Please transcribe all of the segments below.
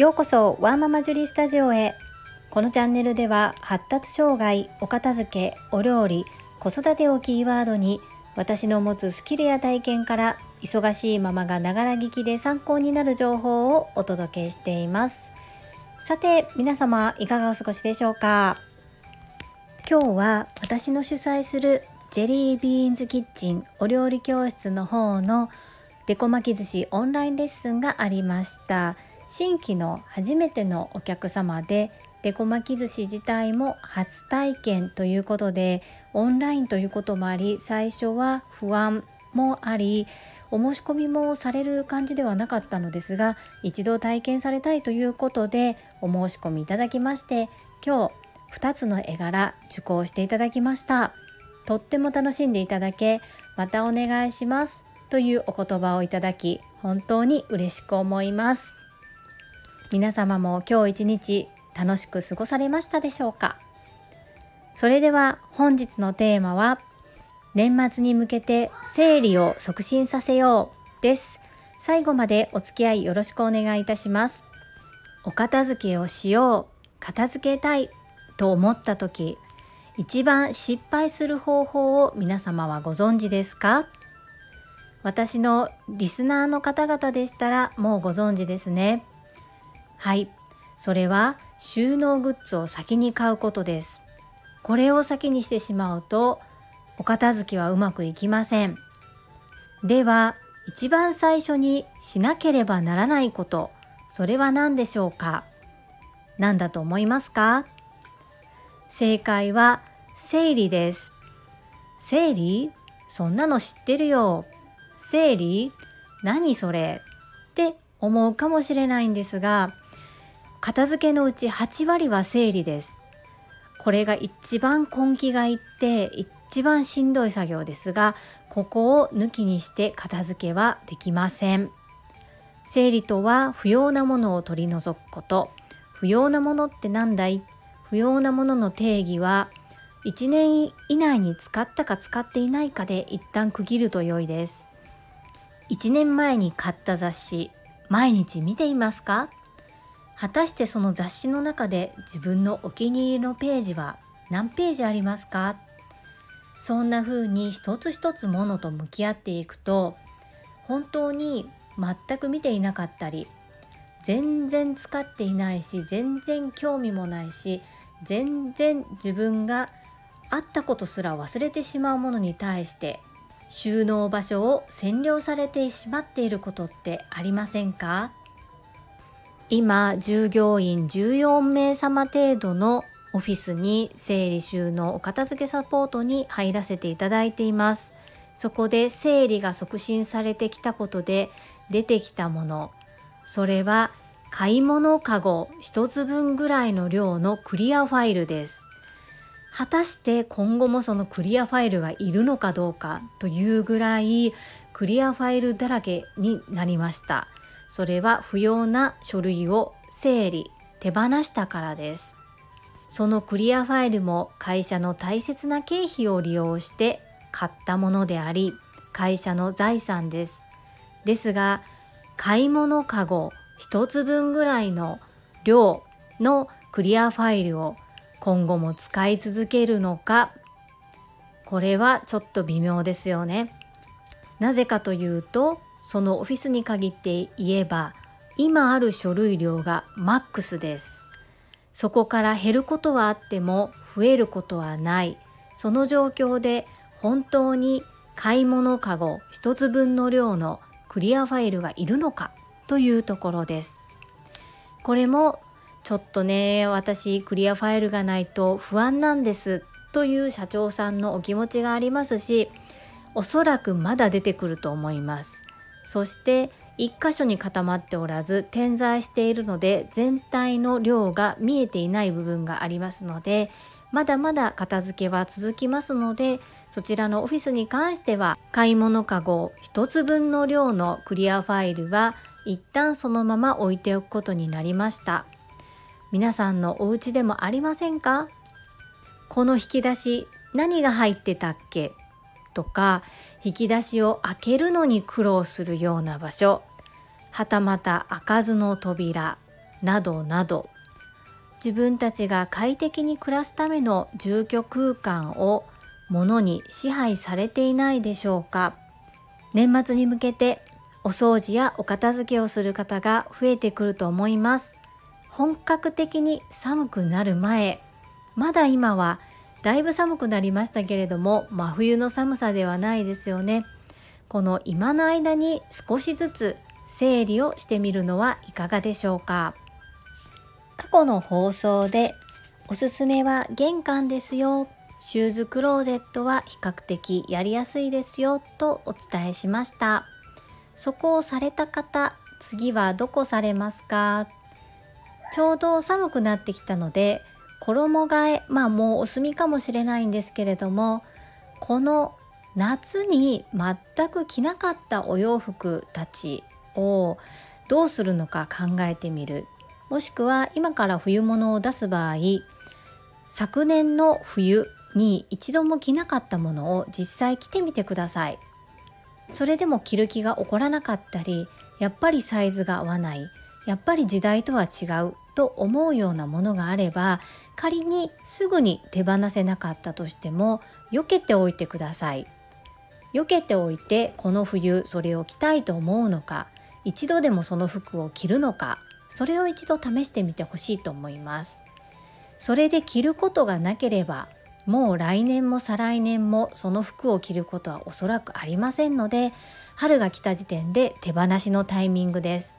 ようこそワーママジュリスタジオへ。このチャンネルでは発達障害お片付けお料理子育てをキーワードに私の持つスキルや体験から忙しいママがながら聞きで参考になる情報をお届けしています。さて皆様いかがお過ごしでしょうか？今日は私の主催するジェリービーンズキッチンお料理教室の方のデコ巻き寿司オンラインレッスンがありました。新規の初めてのお客様でデコ巻き寿司自体も初体験ということでオンラインということもあり最初は不安もありお申し込みもされる感じではなかったのですが一度体験されたいということでお申し込みいただきまして今日2つの絵柄受講していただきました。とっても楽しんでいただけまたお願いしますというお言葉をいただき本当に嬉しく思います。皆様も今日一日楽しく過ごされましたでしょうか？それでは本日のテーマは年末に向けて整理を促進させようです。最後までお付き合いよろしくお願いいたします。お片付けをしよう片付けたいと思った時一番失敗する方法を皆様はご存知ですか？私のリスナーの方々でしたらもうご存知ですね。はい。それは収納グッズを先に買うことです。これを先にしてしまうとお片付けはうまくいきません。では一番最初にしなければならないことそれは何でしょうか？何だと思いますか？正解は整理です。整理？そんなの知ってるよ。整理？何それ？って思うかもしれないんですが片付けのうち8割は整理です。これが一番根気がいって一番しんどい作業ですが、ここを抜きにして片付けはできません。整理とは不要なものを取り除くこと。不要なものって何だい？不要なものの定義は1年以内に使ったか使っていないかで一旦区切ると良いです。1年前に買った雑誌、毎日見ていますか？果たしてその雑誌の中で自分のお気に入りのページは何ページありますか？そんな風に一つ一つものと向き合っていくと本当に全く見ていなかったり全然使っていないし全然興味もないし全然自分があったことすら忘れてしまうものに対して収納場所を占領されてしまっていることってありませんか？今従業員14名様程度のオフィスに整理収納お片付けサポートに入らせていただいています。そこで整理が促進されてきたことで出てきたもの。それは買い物かご1つ分ぐらいの量のクリアファイルです。果たして今後もそのクリアファイルがいるのかどうかというぐらいクリアファイルだらけになりました。それは不要な書類を整理手放したからです。そのクリアファイルも会社の大切な経費を利用して買ったものであり会社の財産です。ですが買い物かご1つ分ぐらいの量のクリアファイルを今後も使い続けるのかこれはちょっと微妙ですよね。なぜかというとそのオフィスに限って言えば今ある書類量がマックスです。そこから減ることはあっても増えることはない。その状況で本当に買い物かご一つ分の量のクリアファイルがいるのかというところです。これもちょっとね私クリアファイルがないと不安なんですという社長さんのお気持ちがありますしおそらくまだ出てくると思います。そして1箇所に固まっておらず点在しているので全体の量が見えていない部分がありますのでまだまだ片付けは続きますのでそちらのオフィスに関しては買い物かご1つ分の量のクリアファイルは一旦そのまま置いておくことになりました。皆さんのお家でもありませんか？この引き出し何が入ってたっけ？とか引き出しを開けるのに苦労するような場所。はたまた開かずの扉などなど。自分たちが快適に暮らすための住居空間を物に支配されていないでしょうか。年末に向けてお掃除やお片付けをする方が増えてくると思います。本格的に寒くなる前。まだ今はだいぶ寒くなりましたけれども真冬の寒さではないですよね。この今の間に少しずつ整理をしてみるのはいかがでしょうか。過去の放送でおすすめは玄関ですよ。シューズクローゼットは比較的やりやすいですよとお伝えしました。そこをされた方次はどこされますか？ちょうど寒くなってきたので衣替えまあもうお済みかもしれないんですけれどもこの夏に全く着なかったお洋服たちをどうするのか考えてみる。もしくは今から冬物を出す場合昨年の冬に一度も着なかったものを実際着てみてください。それでも着る気が起こらなかったりやっぱりサイズが合わない。やっぱり時代とは違う。と思うようなものがあれば仮にすぐに手放せなかったとしても避けておいてください。避けておいてこの冬それを着たいと思うのか一度でもその服を着るのかそれを一度試してみてほしいと思います。それで着ることがなければもう来年も再来年もその服を着ることはおそらくありませんので春が来た時点で手放しのタイミングです。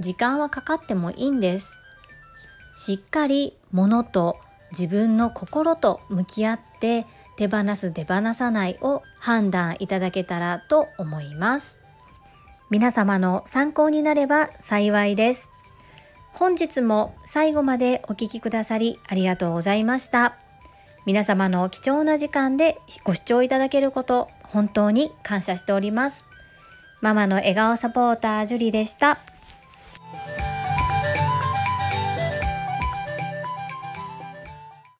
時間はかかってもいいんです。しっかり物と自分の心と向き合って手放す手放さないを判断いただけたらと思います。皆様の参考になれば幸いです。本日も最後までお聴きくださりありがとうございました。皆様の貴重な時間でご視聴いただけること本当に感謝しております。ママの笑顔サポータージュリでした。